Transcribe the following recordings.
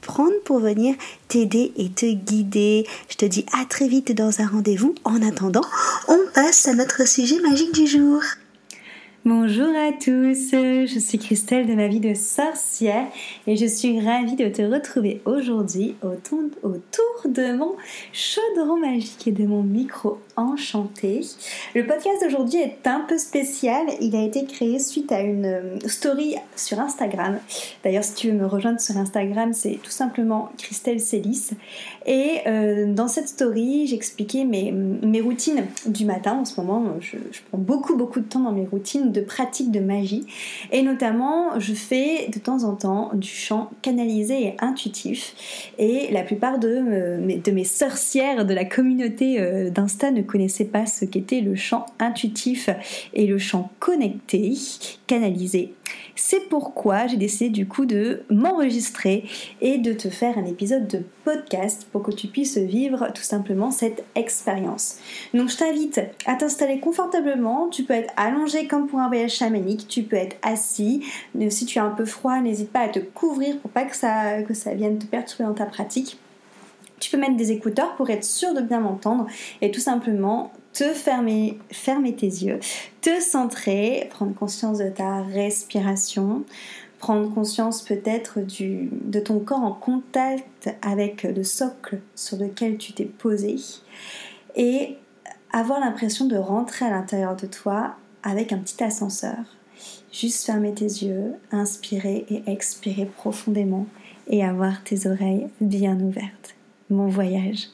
prendre pour venir t'aider et te guider. Je te dis à très vite dans un rendez-vous. En attendant, on passe à notre sujet magique du jour. Bonjour à tous, je suis Christelle de ma vie de sorcière et je suis ravie de te retrouver aujourd'hui autour de mon chaudron magique et de mon micro enchanté. Le podcast d'aujourd'hui est un peu spécial, il a été créé suite à une euh, story sur Instagram. D'ailleurs si tu veux me rejoindre sur Instagram c'est tout simplement Christelle Célis et euh, dans cette story j'expliquais mes, mes routines du matin en ce moment, je, je prends beaucoup beaucoup de temps dans mes routines de pratique de magie. Et notamment, je fais de temps en temps du chant canalisé et intuitif. Et la plupart de, euh, mes sorcières de la communauté euh, d'Insta ne connaissaient pas ce qu'était le chant intuitif et le chant connecté, canalisé c'est pourquoi j'ai décidé du coup de m'enregistrer et de te faire un épisode de podcast pour que tu puisses vivre tout simplement cette expérience. Donc je t'invite à t'installer confortablement, tu peux être allongé comme pour un voyage chamanique, tu peux être assis, si tu as un peu froid, n'hésite pas à te couvrir pour pas que ça, que ça vienne te perturber dans ta pratique. Tu peux mettre des écouteurs pour être sûr de bien m'entendre et tout simplement te fermer, tes yeux, te centrer, prendre conscience de ta respiration, prendre conscience peut-être de ton corps en contact avec le socle sur lequel tu t'es posé et avoir l'impression de rentrer à l'intérieur de toi avec un petit ascenseur. Juste fermer tes yeux, inspirer et expirer profondément et avoir tes oreilles bien ouvertes. Mon voyage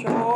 Sure.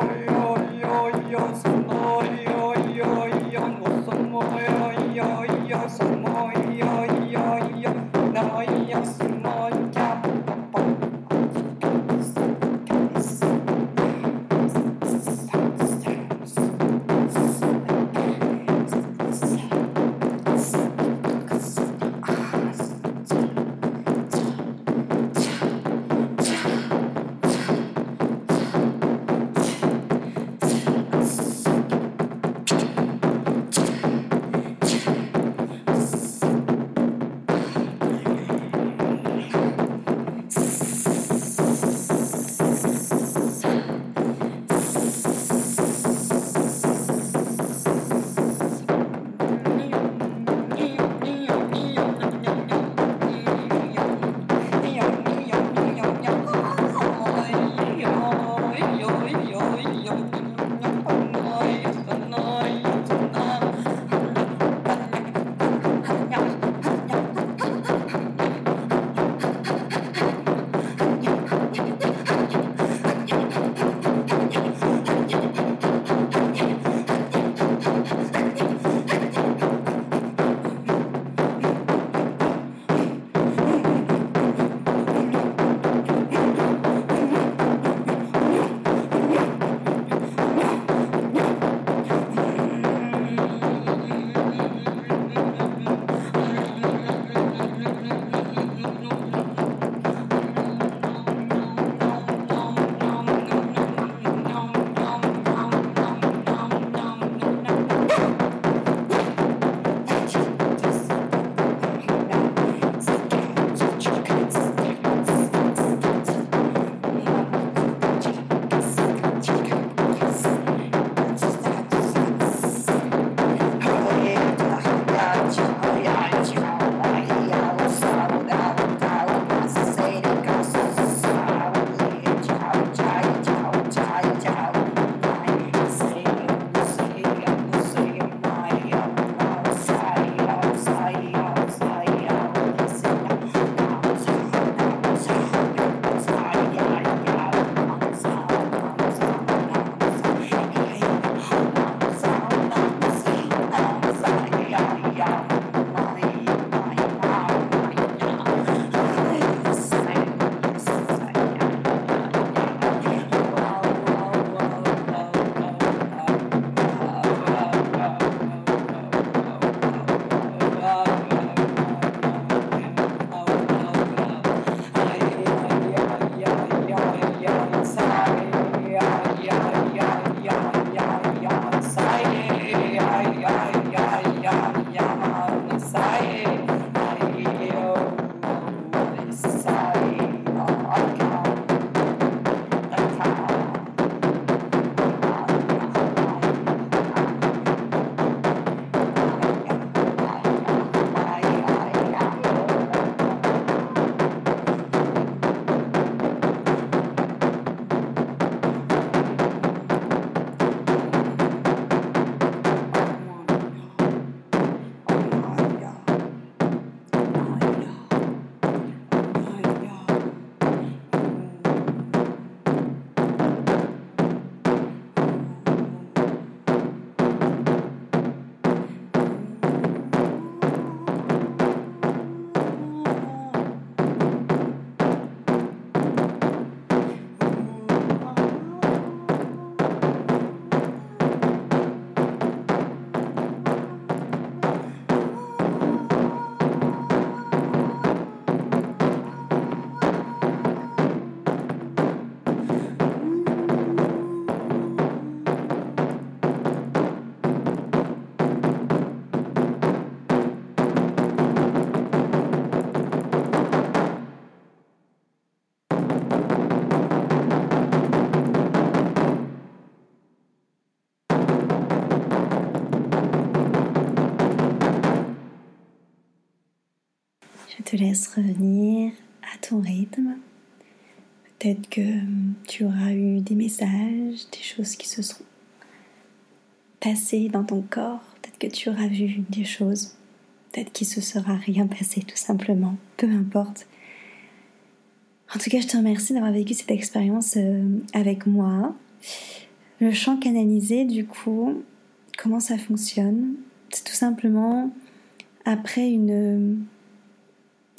Te laisse revenir à ton rythme. Peut-être que tu auras eu des messages, des choses qui se sont passées dans ton corps. Peut-être que tu auras vu des choses. Peut-être qu'il se sera rien passé tout simplement. Peu importe. En tout cas, je te remercie d'avoir vécu cette expérience euh, avec moi. Le chant canalisé, du coup, comment ça fonctionne? C'est tout simplement après une,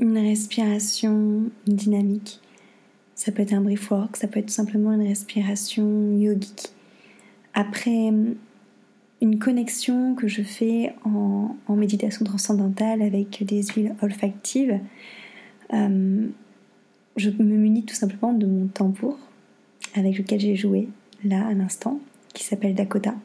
une respiration dynamique. Ça peut être un brief work, ça peut être tout simplement une respiration yogique. Après une connexion que je fais en, méditation transcendantale avec des huiles olfactives, euh, je me munis tout simplement de mon tambour avec lequel j'ai joué là à l'instant, qui s'appelle Dakota.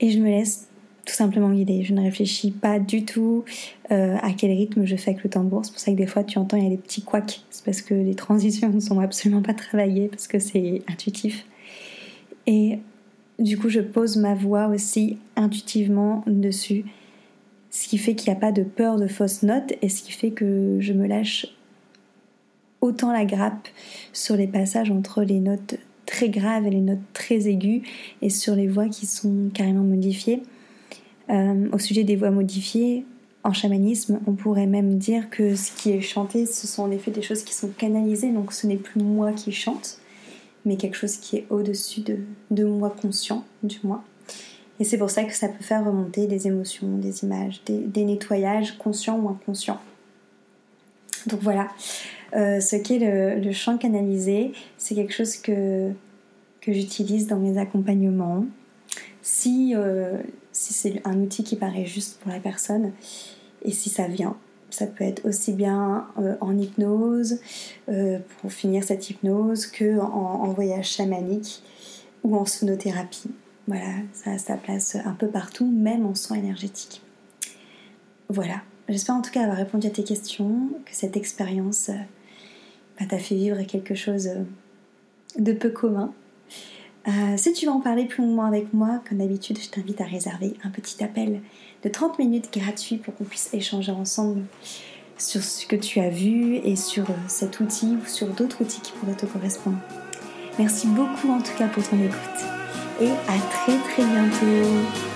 Et je me laisse tout simplement guider. Je ne réfléchis pas du tout euh, à quel rythme je fais avec le tambour. C'est pour ça que des fois tu entends il y a des petits couacs. C'est parce que les transitions ne sont absolument pas travaillées, parce que c'est intuitif. Et du coup, je pose ma voix aussi intuitivement dessus. Ce qui fait qu'il n'y a pas de peur de fausses notes et ce qui fait que je me lâche autant la grappe sur les passages entre les notes très graves et les notes très aiguës et sur les voix qui sont carrément modifiées. Euh, au sujet des voix modifiées, en chamanisme, on pourrait même dire que ce qui est chanté, ce sont en effet des choses qui sont canalisées, donc ce n'est plus moi qui chante, mais quelque chose qui est au-dessus de, de moi conscient, du moins. Et c'est pour ça que ça peut faire remonter des émotions, des images, des nettoyages conscients ou inconscients. Donc voilà, euh, ce qu'est le, chant canalisé, c'est quelque chose que, que j'utilise dans mes accompagnements. Si, euh, si c'est un outil qui paraît juste pour la personne et si ça vient, ça peut être aussi bien euh, en hypnose, pour finir cette hypnose, que en, voyage chamanique ou en sonothérapie. Voilà, ça a sa place un peu partout, même en soins énergétiques. Voilà, j'espère en tout cas avoir répondu à tes questions, que cette expérience bah, t'as fait vivre quelque chose euh, de peu commun. Euh, si tu veux en parler plus longuement avec moi, comme d'habitude, je t'invite à réserver un petit appel de 30 minutes gratuit pour qu'on puisse échanger ensemble sur ce que tu as vu et sur euh, cet outil ou sur d'autres outils qui pourraient te correspondre. Merci beaucoup en tout cas pour ton écoute et à très très bientôt.